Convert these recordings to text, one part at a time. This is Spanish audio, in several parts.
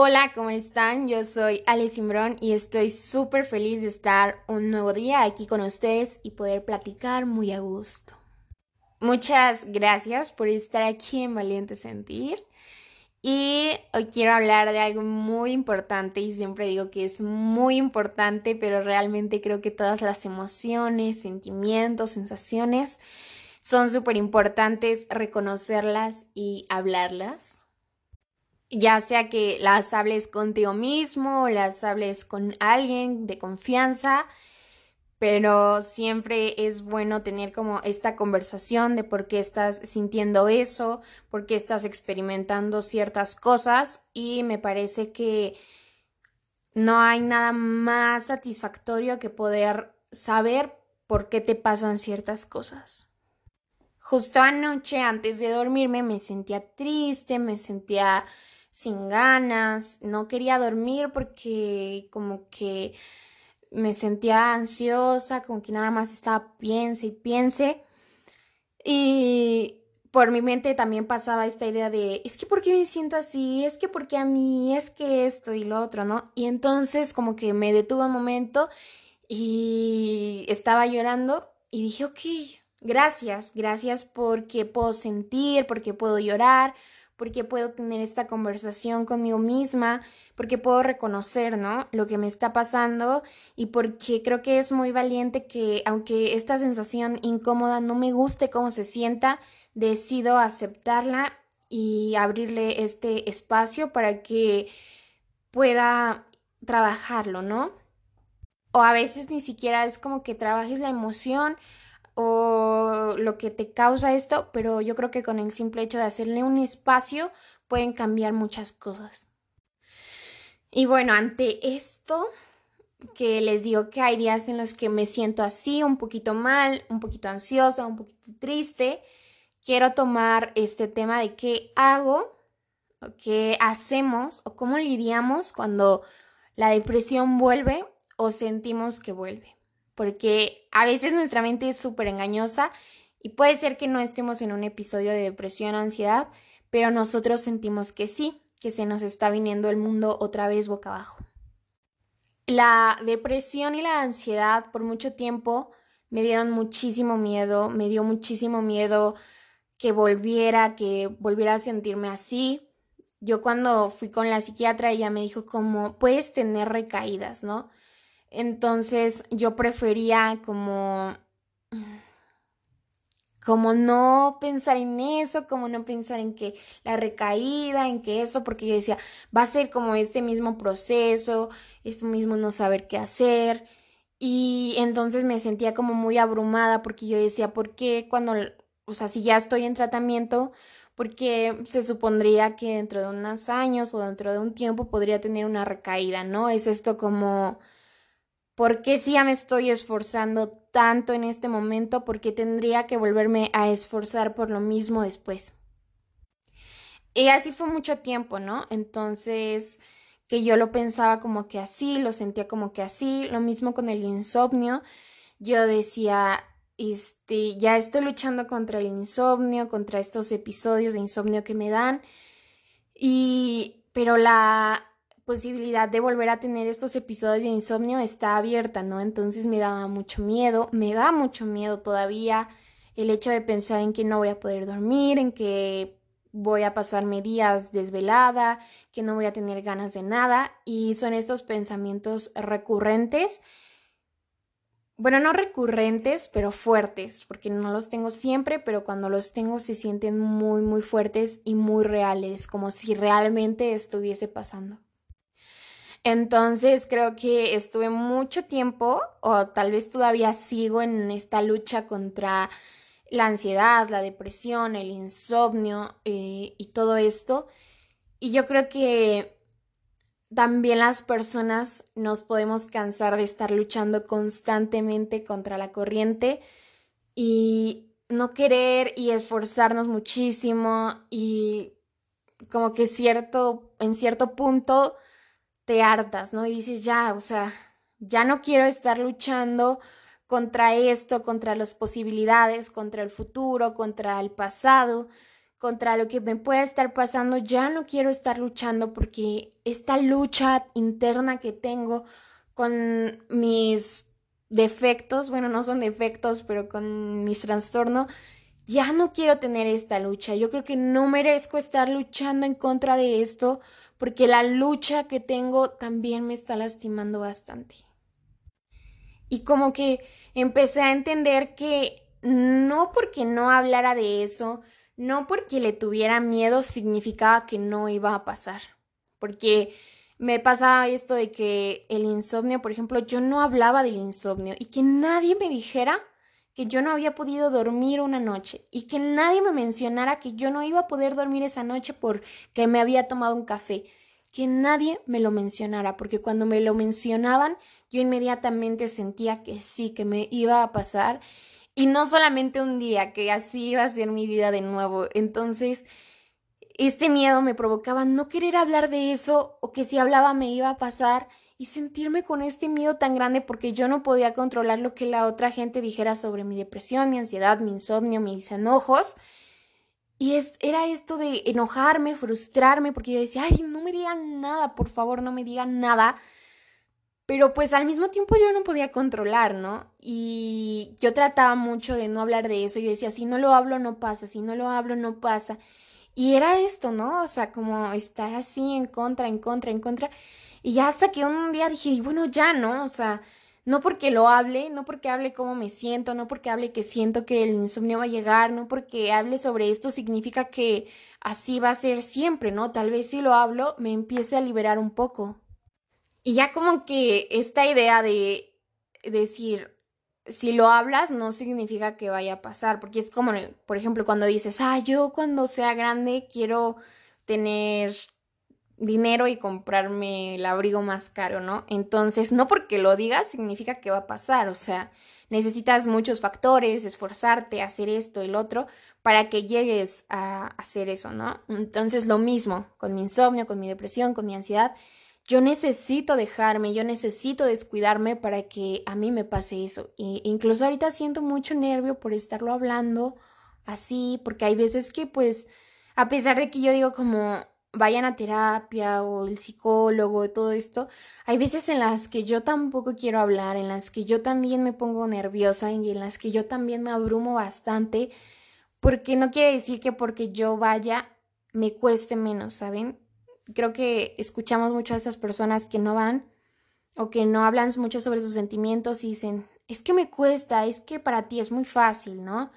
Hola, ¿cómo están? Yo soy Ale Simbrón y estoy súper feliz de estar un nuevo día aquí con ustedes y poder platicar muy a gusto. Muchas gracias por estar aquí en Valiente Sentir. Y hoy quiero hablar de algo muy importante y siempre digo que es muy importante, pero realmente creo que todas las emociones, sentimientos, sensaciones son súper importantes reconocerlas y hablarlas ya sea que las hables contigo mismo o las hables con alguien de confianza, pero siempre es bueno tener como esta conversación de por qué estás sintiendo eso, por qué estás experimentando ciertas cosas y me parece que no hay nada más satisfactorio que poder saber por qué te pasan ciertas cosas. Justo anoche antes de dormirme me sentía triste, me sentía sin ganas, no quería dormir porque como que me sentía ansiosa, como que nada más estaba piense y piense. Y por mi mente también pasaba esta idea de, es que ¿por qué me siento así? Es que ¿por qué a mí? Es que esto y lo otro, ¿no? Y entonces como que me detuve un momento y estaba llorando y dije, ok, gracias, gracias porque puedo sentir, porque puedo llorar, porque puedo tener esta conversación conmigo misma, porque puedo reconocer, ¿no? Lo que me está pasando y porque creo que es muy valiente que aunque esta sensación incómoda no me guste cómo se sienta, decido aceptarla y abrirle este espacio para que pueda trabajarlo, ¿no? O a veces ni siquiera es como que trabajes la emoción o lo que te causa esto, pero yo creo que con el simple hecho de hacerle un espacio pueden cambiar muchas cosas. Y bueno, ante esto, que les digo que hay días en los que me siento así, un poquito mal, un poquito ansiosa, un poquito triste, quiero tomar este tema de qué hago, o qué hacemos o cómo lidiamos cuando la depresión vuelve o sentimos que vuelve porque a veces nuestra mente es súper engañosa y puede ser que no estemos en un episodio de depresión o ansiedad, pero nosotros sentimos que sí, que se nos está viniendo el mundo otra vez boca abajo. La depresión y la ansiedad por mucho tiempo me dieron muchísimo miedo, me dio muchísimo miedo que volviera, que volviera a sentirme así. Yo cuando fui con la psiquiatra ella me dijo como puedes tener recaídas, ¿no? Entonces yo prefería como como no pensar en eso, como no pensar en que la recaída, en que eso, porque yo decía, va a ser como este mismo proceso, esto mismo no saber qué hacer. Y entonces me sentía como muy abrumada porque yo decía, ¿por qué cuando, o sea, si ya estoy en tratamiento, porque se supondría que dentro de unos años o dentro de un tiempo podría tener una recaída, ¿no? Es esto como ¿Por qué si ya me estoy esforzando tanto en este momento? ¿Por qué tendría que volverme a esforzar por lo mismo después? Y así fue mucho tiempo, ¿no? Entonces, que yo lo pensaba como que así, lo sentía como que así, lo mismo con el insomnio. Yo decía, este, ya estoy luchando contra el insomnio, contra estos episodios de insomnio que me dan. Y, pero la, posibilidad de volver a tener estos episodios de insomnio está abierta, ¿no? Entonces me daba mucho miedo, me da mucho miedo todavía el hecho de pensar en que no voy a poder dormir, en que voy a pasarme días desvelada, que no voy a tener ganas de nada y son estos pensamientos recurrentes. Bueno, no recurrentes, pero fuertes, porque no los tengo siempre, pero cuando los tengo se sienten muy, muy fuertes y muy reales, como si realmente estuviese pasando. Entonces creo que estuve mucho tiempo o tal vez todavía sigo en esta lucha contra la ansiedad, la depresión, el insomnio eh, y todo esto. Y yo creo que también las personas nos podemos cansar de estar luchando constantemente contra la corriente y no querer y esforzarnos muchísimo y como que cierto, en cierto punto te hartas, ¿no? Y dices, ya, o sea, ya no quiero estar luchando contra esto, contra las posibilidades, contra el futuro, contra el pasado, contra lo que me pueda estar pasando, ya no quiero estar luchando porque esta lucha interna que tengo con mis defectos, bueno, no son defectos, pero con mis trastornos, ya no quiero tener esta lucha. Yo creo que no merezco estar luchando en contra de esto porque la lucha que tengo también me está lastimando bastante. Y como que empecé a entender que no porque no hablara de eso, no porque le tuviera miedo significaba que no iba a pasar. Porque me pasaba esto de que el insomnio, por ejemplo, yo no hablaba del insomnio y que nadie me dijera que yo no había podido dormir una noche y que nadie me mencionara que yo no iba a poder dormir esa noche porque me había tomado un café. Que nadie me lo mencionara, porque cuando me lo mencionaban, yo inmediatamente sentía que sí, que me iba a pasar y no solamente un día, que así iba a ser mi vida de nuevo. Entonces, este miedo me provocaba no querer hablar de eso o que si hablaba me iba a pasar y sentirme con este miedo tan grande porque yo no podía controlar lo que la otra gente dijera sobre mi depresión, mi ansiedad, mi insomnio, mis enojos. Y es, era esto de enojarme, frustrarme, porque yo decía, ay, no me digan nada, por favor, no me digan nada pero pues al mismo tiempo yo no podía controlar, ¿no? Y yo trataba mucho de no hablar de eso. Yo decía, si no lo hablo, no pasa, si no lo hablo, no pasa. Y era esto, ¿no? O sea, como estar así en contra, en contra, en contra. Y ya hasta que un día dije, bueno, ya, ¿no? O sea, no porque lo hable, no porque hable cómo me siento, no porque hable que siento que el insomnio va a llegar, no porque hable sobre esto significa que así va a ser siempre, ¿no? Tal vez si lo hablo me empiece a liberar un poco. Y ya como que esta idea de decir, si lo hablas no significa que vaya a pasar, porque es como, por ejemplo, cuando dices, ah, yo cuando sea grande quiero tener dinero y comprarme el abrigo más caro, ¿no? Entonces, no porque lo digas significa que va a pasar, o sea, necesitas muchos factores, esforzarte, hacer esto, el otro, para que llegues a hacer eso, ¿no? Entonces, lo mismo con mi insomnio, con mi depresión, con mi ansiedad, yo necesito dejarme, yo necesito descuidarme para que a mí me pase eso. E incluso ahorita siento mucho nervio por estarlo hablando así, porque hay veces que pues, a pesar de que yo digo como vayan a terapia o el psicólogo, todo esto, hay veces en las que yo tampoco quiero hablar, en las que yo también me pongo nerviosa y en las que yo también me abrumo bastante, porque no quiere decir que porque yo vaya me cueste menos, ¿saben? creo que escuchamos mucho a estas personas que no van o que no hablan mucho sobre sus sentimientos y dicen, es que me cuesta, es que para ti es muy fácil, ¿no?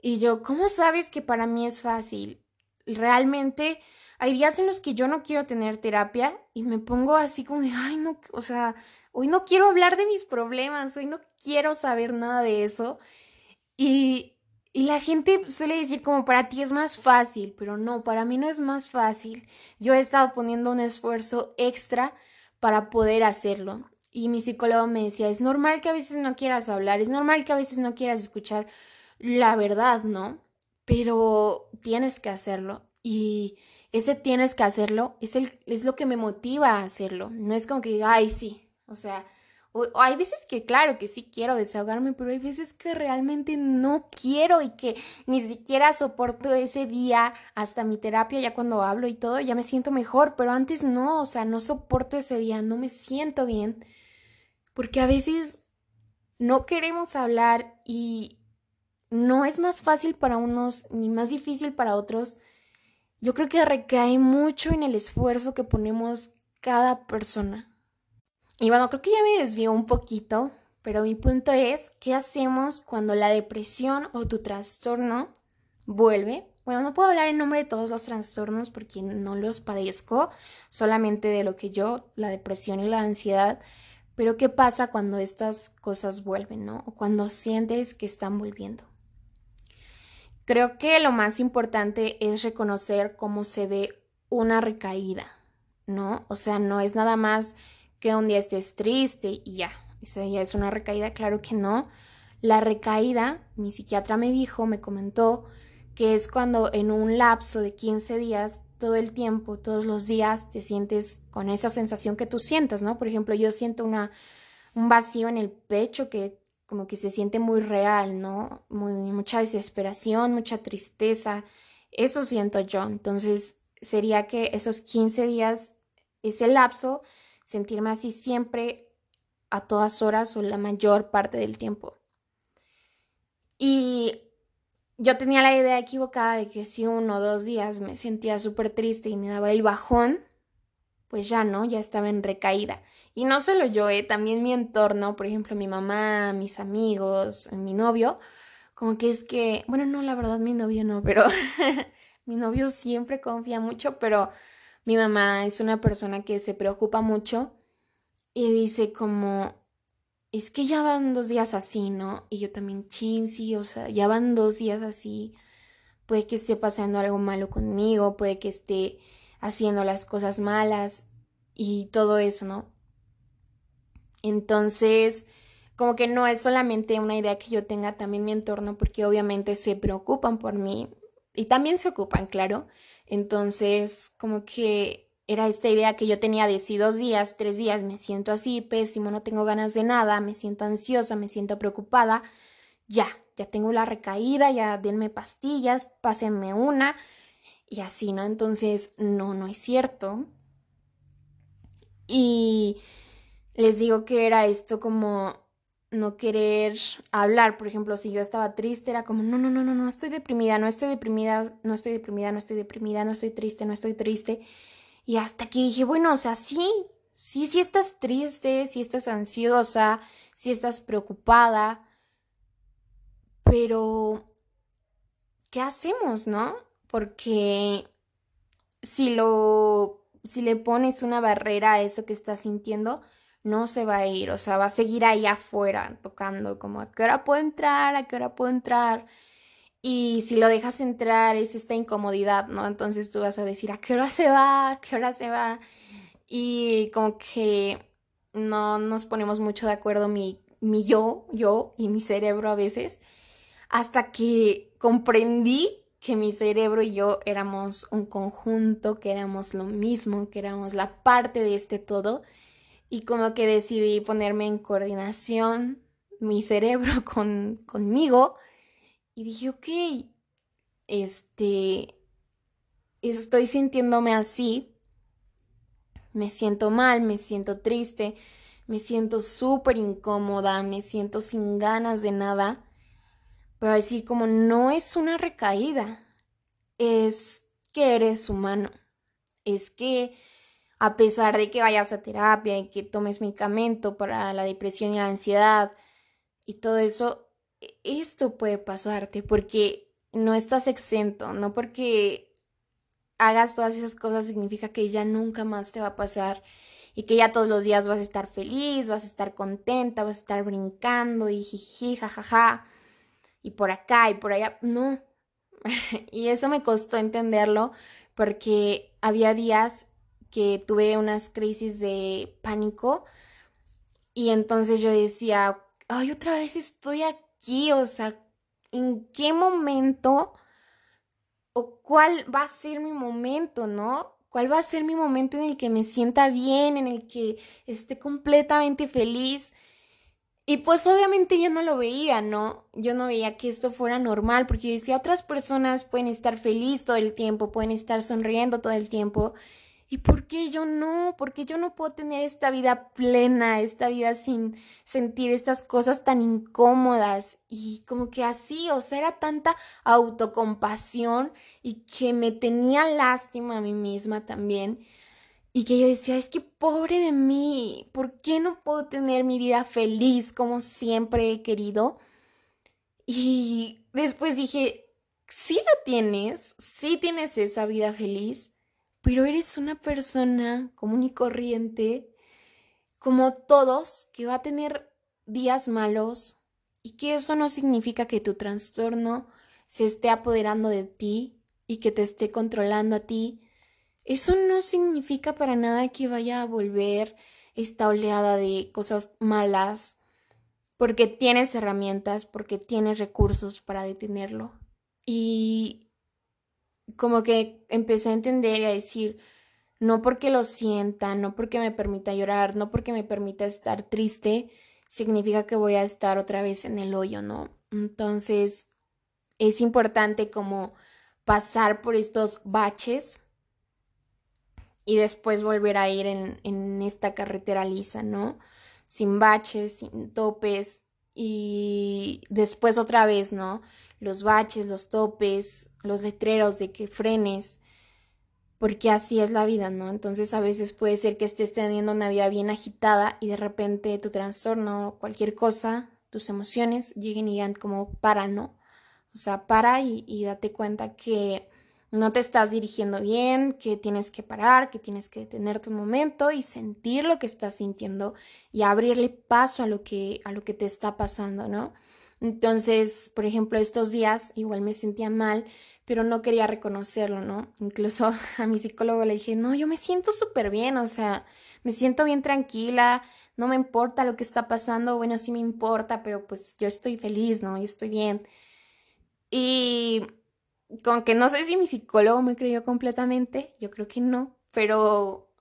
Y yo, ¿cómo sabes que para mí es fácil? Realmente hay días en los que yo no quiero tener terapia y me pongo así como de, ay, no, o sea, hoy no quiero hablar de mis problemas, hoy no quiero saber nada de eso. Y, y la gente suele decir como para ti es más fácil, pero no, para mí no es más fácil. Yo he estado poniendo un esfuerzo extra para poder hacerlo. Y mi psicólogo me decía, es normal que a veces no quieras hablar, es normal que a veces no quieras escuchar la verdad, ¿no? Pero tienes que hacerlo. Y ese tienes que hacerlo es, el, es lo que me motiva a hacerlo. No es como que diga, ay, sí. O sea, o, hay veces que, claro, que sí quiero desahogarme, pero hay veces que realmente no quiero y que ni siquiera soporto ese día hasta mi terapia, ya cuando hablo y todo, ya me siento mejor, pero antes no, o sea, no soporto ese día, no me siento bien, porque a veces no queremos hablar y no es más fácil para unos ni más difícil para otros. Yo creo que recae mucho en el esfuerzo que ponemos cada persona. Y bueno, creo que ya me desvío un poquito, pero mi punto es, ¿qué hacemos cuando la depresión o tu trastorno vuelve? Bueno, no puedo hablar en nombre de todos los trastornos porque no los padezco, solamente de lo que yo, la depresión y la ansiedad, pero ¿qué pasa cuando estas cosas vuelven, no? O cuando sientes que están volviendo. Creo que lo más importante es reconocer cómo se ve una recaída, ¿no? O sea, no es nada más que un día estés triste y ya, esa ya es una recaída, claro que no. La recaída, mi psiquiatra me dijo, me comentó, que es cuando en un lapso de 15 días, todo el tiempo, todos los días, te sientes con esa sensación que tú sientas, ¿no? Por ejemplo, yo siento una, un vacío en el pecho que como que se siente muy real, ¿no? Muy, mucha desesperación, mucha tristeza, Eso siento yo. Entonces, sería que esos 15 días, ese lapso, sentirme así siempre, a todas horas o la mayor parte del tiempo. Y yo tenía la idea equivocada de que si uno o dos días me sentía súper triste y me daba el bajón, pues ya no, ya estaba en recaída. Y no solo yo, eh, también mi entorno, por ejemplo, mi mamá, mis amigos, mi novio, como que es que, bueno, no, la verdad mi novio no, pero mi novio siempre confía mucho, pero mi mamá es una persona que se preocupa mucho y dice como, es que ya van dos días así, ¿no? Y yo también, chin, sí, o sea, ya van dos días así. Puede que esté pasando algo malo conmigo, puede que esté haciendo las cosas malas y todo eso, ¿no? Entonces, como que no es solamente una idea que yo tenga también mi entorno, porque obviamente se preocupan por mí y también se ocupan, claro. Entonces, como que era esta idea que yo tenía de si dos días, tres días me siento así, pésimo, no tengo ganas de nada, me siento ansiosa, me siento preocupada, ya, ya tengo la recaída, ya denme pastillas, pásenme una y así, ¿no? Entonces, no, no es cierto. Y les digo que era esto como no querer hablar, por ejemplo, si yo estaba triste, era como, no, no, no, no, no, estoy deprimida, no estoy deprimida, no estoy deprimida, no estoy deprimida, no estoy triste, no estoy triste. Y hasta que dije, bueno, o sea, sí, sí, sí estás triste, sí estás ansiosa, sí estás preocupada, pero ¿qué hacemos, no? Porque si lo, si le pones una barrera a eso que estás sintiendo, no se va a ir, o sea, va a seguir ahí afuera tocando, como a qué hora puedo entrar, a qué hora puedo entrar. Y si lo dejas entrar es esta incomodidad, ¿no? Entonces tú vas a decir, ¿a qué hora se va? ¿A qué hora se va? Y como que no nos ponemos mucho de acuerdo mi, mi yo, yo y mi cerebro a veces, hasta que comprendí que mi cerebro y yo éramos un conjunto, que éramos lo mismo, que éramos la parte de este todo. Y como que decidí ponerme en coordinación mi cerebro con, conmigo. Y dije, ok, este, estoy sintiéndome así, me siento mal, me siento triste, me siento súper incómoda, me siento sin ganas de nada, pero decir como no es una recaída, es que eres humano, es que a pesar de que vayas a terapia y que tomes medicamento para la depresión y la ansiedad y todo eso, e, esto puede pasarte porque no estás exento, no porque hagas todas esas cosas significa que ya nunca más te va a pasar y que ya todos los días vas a estar feliz, vas a estar contenta, vas a estar brincando y jiji, jajaja, y por acá y por allá. No. y eso me costó entenderlo porque había días que tuve unas crisis de pánico y entonces yo decía, ay, otra vez estoy aquí, o sea, ¿en qué momento o cuál va a ser mi momento, no? ¿Cuál va a ser mi momento en el que me sienta bien, en el que esté completamente feliz? Y pues obviamente yo no lo veía, ¿no? Yo no veía que esto fuera normal, porque yo decía, otras personas pueden estar feliz todo el tiempo, pueden estar sonriendo todo el tiempo, ¿Y por qué yo no? ¿Por qué yo no puedo tener esta vida plena, esta vida sin sentir estas cosas tan incómodas? Y como que así, o sea, era tanta autocompasión y que me tenía lástima a mí misma también. Y que yo decía, es que pobre de mí, ¿por qué no puedo tener mi vida feliz como siempre he querido? Y después dije, sí la tienes, sí tienes esa vida feliz pero eres una persona común y corriente, como todos, que va a tener días malos y que eso no significa que tu trastorno se esté apoderando de ti y que te esté controlando a ti. Eso no significa para nada que vaya a volver esta oleada de cosas malas, porque tienes herramientas, porque tienes recursos para detenerlo. Y como que empecé a entender y a decir, no porque lo sienta, no porque me permita llorar, no porque me permita estar triste, significa que voy a estar otra vez en el hoyo, ¿no? Entonces, es importante como pasar por estos baches y después volver a ir en, en esta carretera lisa, ¿no? Sin baches, sin topes y después otra vez, ¿no? Los baches, los topes, los letreros de que frenes, porque así es la vida, ¿no? Entonces a veces puede ser que estés teniendo una vida bien agitada y de repente tu trastorno, cualquier cosa, tus emociones lleguen y digan como para, ¿no? O sea, para y, y date cuenta que no te estás dirigiendo bien, que tienes que parar, que tienes que detener tu momento y sentir lo que estás sintiendo y abrirle paso a lo que, a lo que te está pasando, ¿no? Entonces, por ejemplo, estos días igual me sentía mal, pero no quería reconocerlo, ¿no? Incluso a mi psicólogo le dije, no, yo me siento súper bien, o sea, me siento bien tranquila, no me importa lo que está pasando, bueno, sí me importa, pero pues yo estoy feliz, ¿no? Yo estoy bien. Y con que no sé si mi psicólogo me creyó completamente, yo creo que no, pero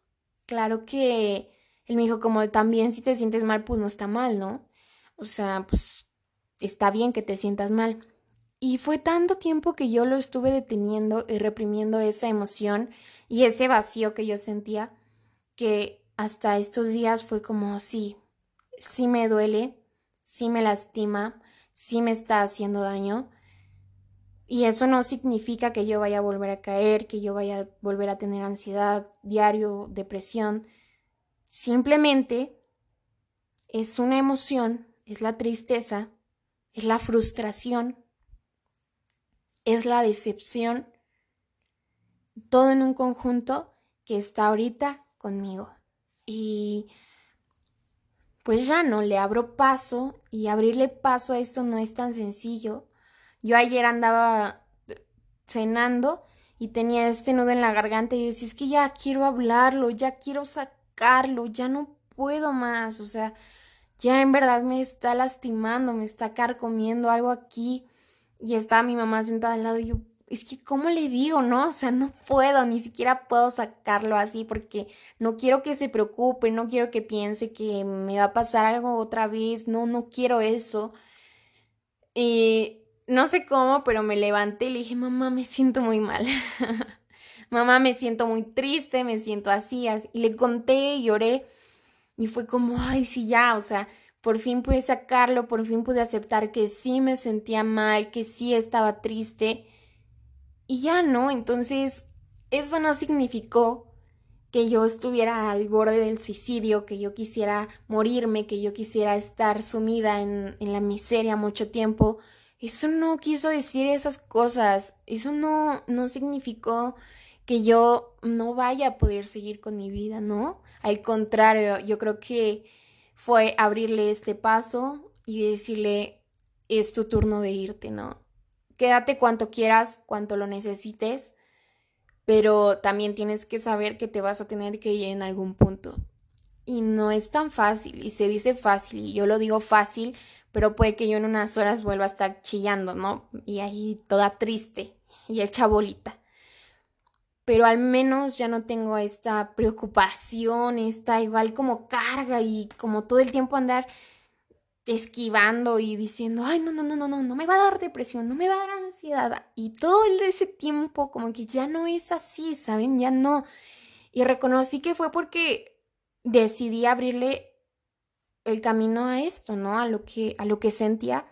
claro que él me dijo como también si te sientes mal, pues no está mal, ¿no? O sea, pues está bien que te sientas mal. Y fue tanto tiempo que yo lo estuve deteniendo y reprimiendo esa emoción y ese vacío que yo sentía, que hasta estos días fue como, sí, sí me duele, sí me lastima, sí me está haciendo daño, y eso no significa que yo vaya a volver a caer, que yo vaya a volver a tener ansiedad diario, depresión. Simplemente es una emoción, es la tristeza, es la frustración, es la decepción, todo en un conjunto que está ahorita conmigo. Y pues ya no le abro paso y abrirle paso a esto no es tan sencillo yo ayer andaba cenando y tenía este nudo en la garganta y yo decía, es que ya quiero hablarlo, ya quiero sacarlo, ya no puedo más, o sea, ya en verdad me está lastimando, me está carcomiendo algo aquí y está mi mamá sentada al lado y yo, es que ¿cómo le digo, no? O sea, no puedo, ni siquiera puedo sacarlo así porque no quiero que se preocupe, no quiero que piense que me va a pasar algo otra vez, no, no quiero eso. Y no sé cómo, pero me levanté y le dije, mamá, me siento muy mal. mamá, me siento muy triste, me siento así. Y le conté, y lloré. Y fue como, ay, sí, ya, o sea, por fin pude sacarlo, por fin pude aceptar que sí me sentía mal, que sí estaba triste. Y ya, ¿no? Entonces, eso no significó que yo estuviera al borde del suicidio, que yo quisiera morirme, que yo quisiera estar sumida en, en la miseria mucho tiempo eso no quiso decir esas cosas, eso no, no significó que yo no vaya a poder seguir con mi vida, ¿no? Al contrario, yo creo que fue abrirle este paso y decirle, es tu turno de irte, ¿no? Quédate cuanto quieras, cuanto lo necesites, pero también tienes que saber que te vas a tener que ir en algún punto. Y no es tan fácil, y se dice fácil, y yo lo digo fácil pero puede que yo en unas horas vuelva a estar chillando, ¿no? Y ahí toda triste y hecha bolita. Pero al menos ya no tengo esta preocupación, esta igual como carga y como todo el tiempo andar esquivando y diciendo, ay, no, no, no, no, no, no me va a dar depresión, no me va a dar ansiedad. Y todo ese tiempo como que ya no es así, ¿saben? Ya no. Y reconocí que fue porque decidí abrirle el camino a esto, ¿no? A lo que, a lo que sentía,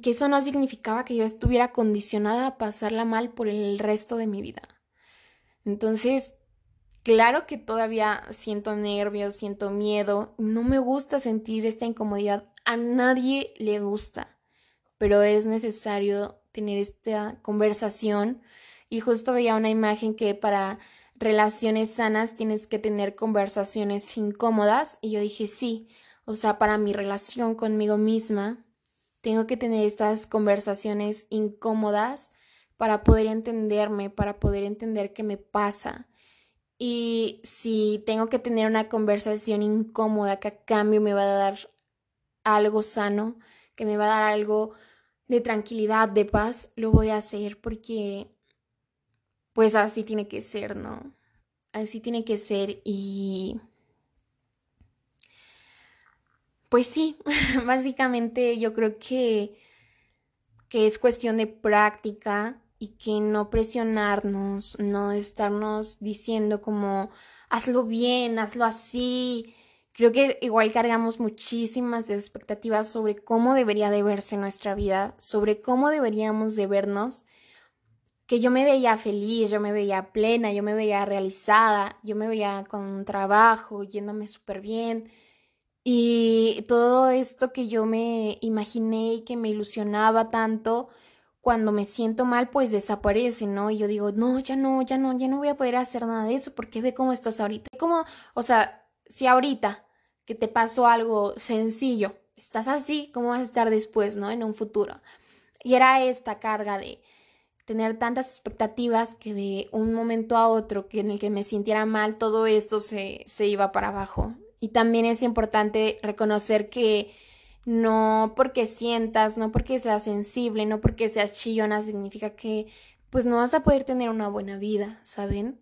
que eso no significaba que yo estuviera condicionada a pasarla mal por el resto de mi vida. Entonces, claro que todavía siento nervios, siento miedo, no me gusta sentir esta incomodidad, a nadie le gusta, pero es necesario tener esta conversación y justo veía una imagen que para relaciones sanas tienes que tener conversaciones incómodas y yo dije sí, o sea, para mi relación conmigo misma, tengo que tener estas conversaciones incómodas para poder entenderme, para poder entender qué me pasa. Y si tengo que tener una conversación incómoda que a cambio me va a dar algo sano, que me va a dar algo de tranquilidad, de paz, lo voy a hacer porque pues así tiene que ser, ¿no? Así tiene que ser y pues sí, básicamente yo creo que, que es cuestión de práctica y que no presionarnos, no estarnos diciendo como hazlo bien, hazlo así. Creo que igual cargamos muchísimas expectativas sobre cómo debería de verse nuestra vida, sobre cómo deberíamos de vernos, que yo me veía feliz, yo me veía plena, yo me veía realizada, yo me veía con trabajo, yéndome súper bien. Y todo esto que yo me imaginé y que me ilusionaba tanto, cuando me siento mal, pues desaparece, ¿no? Y yo digo, no, ya no, ya no, ya no voy a poder hacer nada de eso porque ve cómo estás ahorita. Como, o sea, si ahorita que te pasó algo sencillo, estás así, ¿cómo vas a estar después, ¿no? En un futuro. Y era esta carga de tener tantas expectativas que de un momento a otro que en el que me sintiera mal, todo esto se, se iba para abajo. Y también es importante reconocer que no porque sientas, no porque seas sensible, no porque seas chillona, significa que pues no vas a poder tener una buena vida, ¿saben?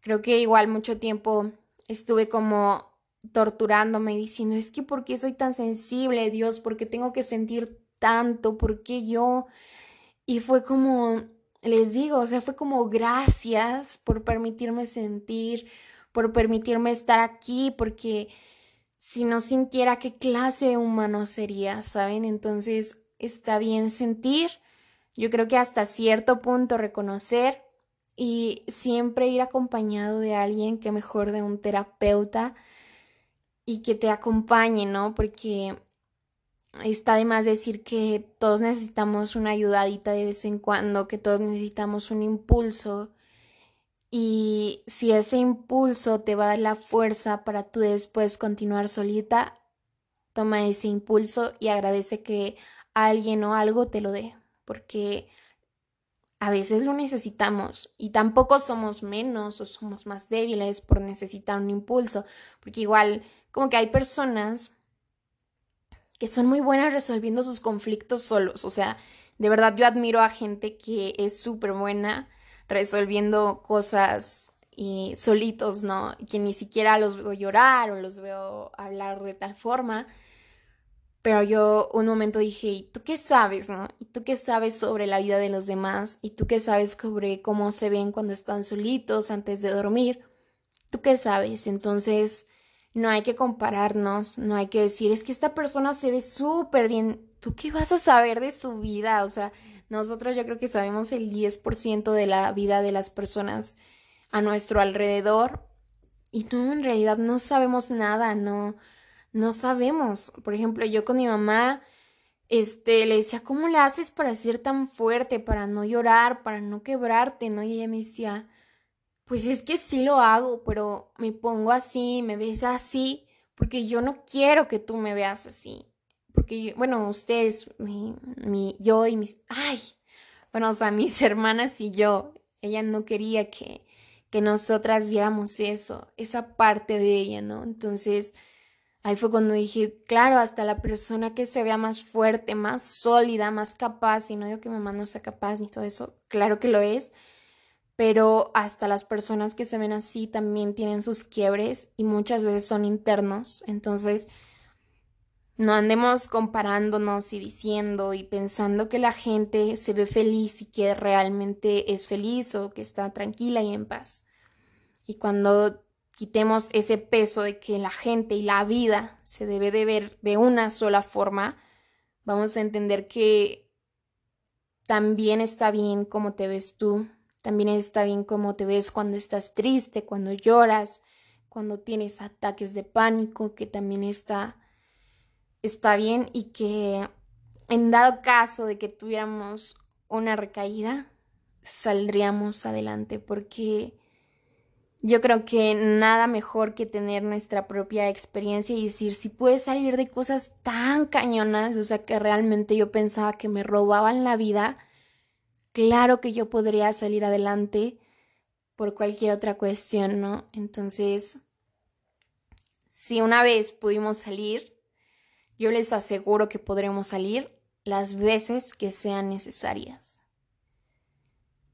Creo que igual mucho tiempo estuve como torturándome diciendo, es que ¿por qué soy tan sensible, Dios? ¿Por qué tengo que sentir tanto? ¿Por qué yo? Y fue como, les digo, o sea, fue como gracias por permitirme sentir, por permitirme estar aquí, porque si no sintiera qué clase de humano sería, ¿saben? Entonces está bien sentir, yo creo que hasta cierto punto reconocer y siempre ir acompañado de alguien que mejor de un terapeuta y que te acompañe, ¿no? Porque está de más decir que todos necesitamos una ayudadita de vez en cuando, que todos necesitamos un impulso y si ese impulso te va a dar la fuerza para tú después continuar solita, toma ese impulso y agradece que alguien o algo te lo dé, porque a veces lo necesitamos y tampoco somos menos o somos más débiles por necesitar un impulso, porque igual como que hay personas que son muy buenas resolviendo sus conflictos solos, o sea, de verdad yo admiro a gente que es súper buena resolviendo cosas y solitos, ¿no? Que ni siquiera los veo llorar o los veo hablar de tal forma. Pero yo un momento dije, ¿y tú qué sabes, no? ¿Y tú qué sabes sobre la vida de los demás? ¿Y tú qué sabes sobre cómo se ven cuando están solitos antes de dormir? ¿Tú qué sabes? Entonces, no hay que compararnos, no hay que decir, es que esta persona se ve súper bien. ¿Tú qué vas a saber de su vida? O sea, nosotros yo creo que sabemos el 10% de la vida de las personas a nuestro alrededor y no, en realidad no sabemos nada, no, no sabemos. Por ejemplo, yo con mi mamá, este, le decía, ¿cómo le haces para ser tan fuerte, para no llorar, para no quebrarte, no? Y ella me decía, pues es que sí lo hago, pero me pongo así, me ves así, porque yo no quiero que tú me veas así porque, bueno, ustedes, mi, mi, yo y mis, ay, bueno, o sea, mis hermanas y yo, ella no quería que, que nosotras viéramos eso, esa parte de ella, ¿no? Entonces, ahí fue cuando dije, claro, hasta la persona que se vea más fuerte, más sólida, más capaz, y no digo que mamá no sea capaz ni todo eso, claro que lo es, pero hasta las personas que se ven así también tienen sus quiebres y muchas veces son internos, entonces no andemos comparándonos y diciendo y pensando que la gente se ve feliz y que realmente es feliz o que está tranquila y en paz. Y cuando quitemos ese peso de que la gente y la vida se debe de ver de una sola forma, vamos a entender que también está bien como te ves tú, también está bien como te ves cuando estás triste, cuando lloras, cuando tienes ataques de pánico, que también está está bien y que en dado caso de que tuviéramos una recaída, saldríamos adelante porque yo creo que nada mejor que tener nuestra propia experiencia y decir, si puedes salir de cosas tan cañonas, o sea, que realmente yo pensaba que me robaban la vida, claro que yo podría salir adelante por cualquier otra cuestión, ¿no? Entonces, si una vez pudimos salir, yo les aseguro que podremos salir las veces que sean necesarias.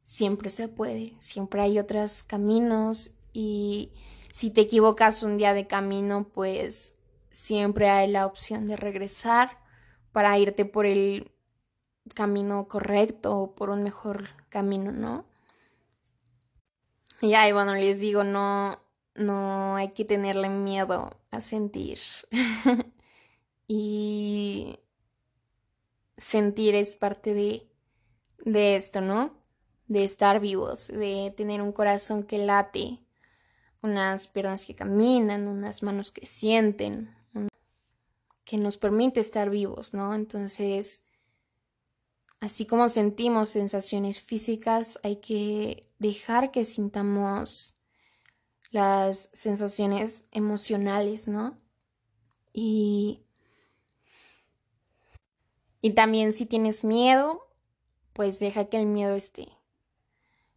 Siempre se puede, siempre hay otros caminos y si te equivocas un día de camino, pues siempre hay la opción de regresar para irte por el camino correcto o por un mejor camino, ¿no? Y ahí, bueno, les digo, no, no hay que tenerle miedo a sentir. y sentir es parte de, de esto, ¿no? De estar vivos, de tener un corazón que late, unas piernas que caminan, unas manos que sienten, que nos permite estar vivos, ¿no? Entonces, así como sentimos sensaciones físicas, hay que dejar que sintamos las sensaciones emocionales, ¿no? Y, y también si tienes miedo, pues deja que el miedo esté.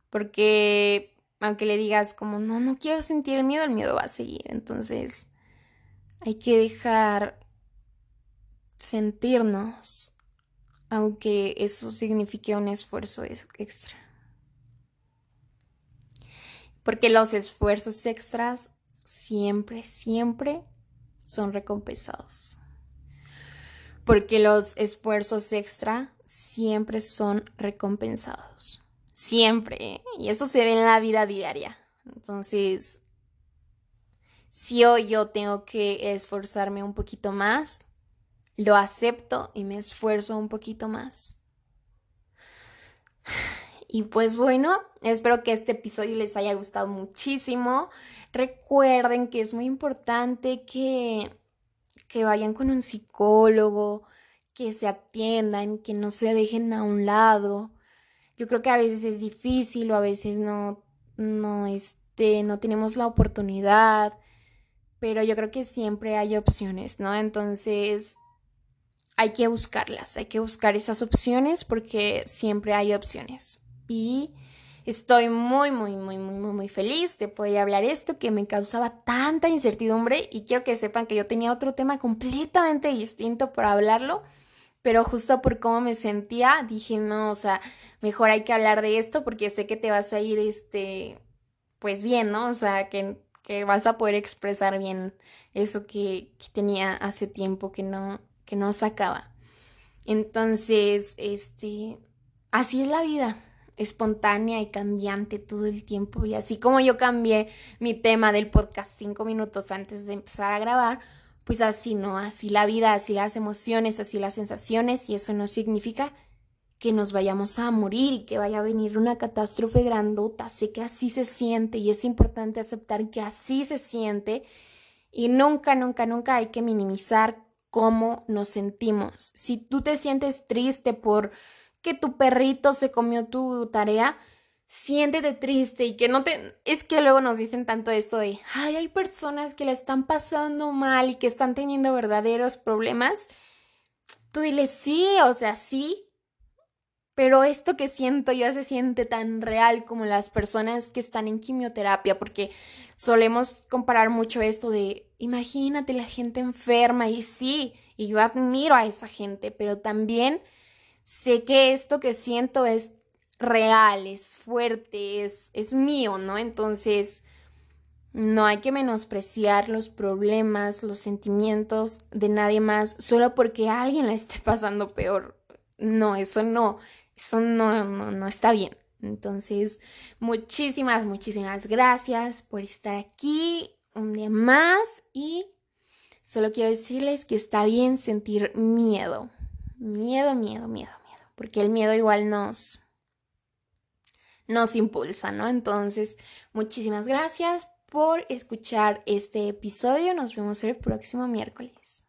Porque aunque le digas como, no, no quiero sentir el miedo, el miedo va a seguir. Entonces, hay que dejar sentirnos, aunque eso signifique un esfuerzo extra. Porque los esfuerzos extras siempre, siempre son recompensados. Porque los esfuerzos extra siempre son recompensados. Siempre. Y eso se ve en la vida diaria. Entonces, si hoy yo tengo que esforzarme un poquito más, lo acepto y me esfuerzo un poquito más. Y pues bueno, espero que este episodio les haya gustado muchísimo. Recuerden que es muy importante que, que vayan con un psicólogo, que se atiendan, que no se dejen a un lado yo creo que a veces es difícil o a veces no, no, este, no tenemos la oportunidad, pero yo creo que siempre hay opciones, ¿no? Entonces hay que buscarlas, hay que buscar esas opciones porque siempre hay opciones. Y estoy muy, muy, muy, muy, muy, muy feliz de poder hablar esto que me causaba tanta incertidumbre y quiero que sepan que yo tenía otro tema completamente distinto para hablarlo pero justo por cómo me sentía, dije, no, o sea, mejor hay que hablar de esto porque sé que te vas a ir, este, pues bien, ¿no? O sea, que, que vas a poder expresar bien eso que, que, tenía hace tiempo que no, que no sacaba. Entonces, este, así es la vida, espontánea y cambiante todo el tiempo. Y así como yo cambié mi tema del podcast cinco minutos antes de empezar a grabar, pues así no, así la vida, así las emociones, así las sensaciones y eso no significa que nos vayamos a morir y que vaya a venir una catástrofe grandota. Sé que así se siente y es importante aceptar que así se siente y nunca, nunca, nunca hay que minimizar cómo nos sentimos. Si tú te sientes triste por que tu perrito se comió tu tarea, siéntete triste y que no te... Es que luego nos dicen tanto esto de, ay, hay personas que la están pasando mal y que están teniendo verdaderos problemas. Tú dile, sí, o sea, sí, pero esto que siento ya se siente tan real como las personas que están en quimioterapia, porque solemos comparar mucho esto de, imagínate la gente enferma y sí, y yo admiro a esa gente, pero también sé que esto que siento es real, es fuerte, es, es mío, ¿no? Entonces, no hay que menospreciar los problemas, los sentimientos de nadie más solo porque alguien la esté pasando peor. No, eso no, eso no, no, no está bien. Entonces, muchísimas, muchísimas gracias por estar aquí un día más y solo quiero decirles que está bien sentir miedo. Miedo, miedo, miedo, miedo. Porque el miedo igual nos, nos impulsa, ¿no? Entonces, muchísimas gracias por escuchar este episodio. Nos vemos el próximo miércoles.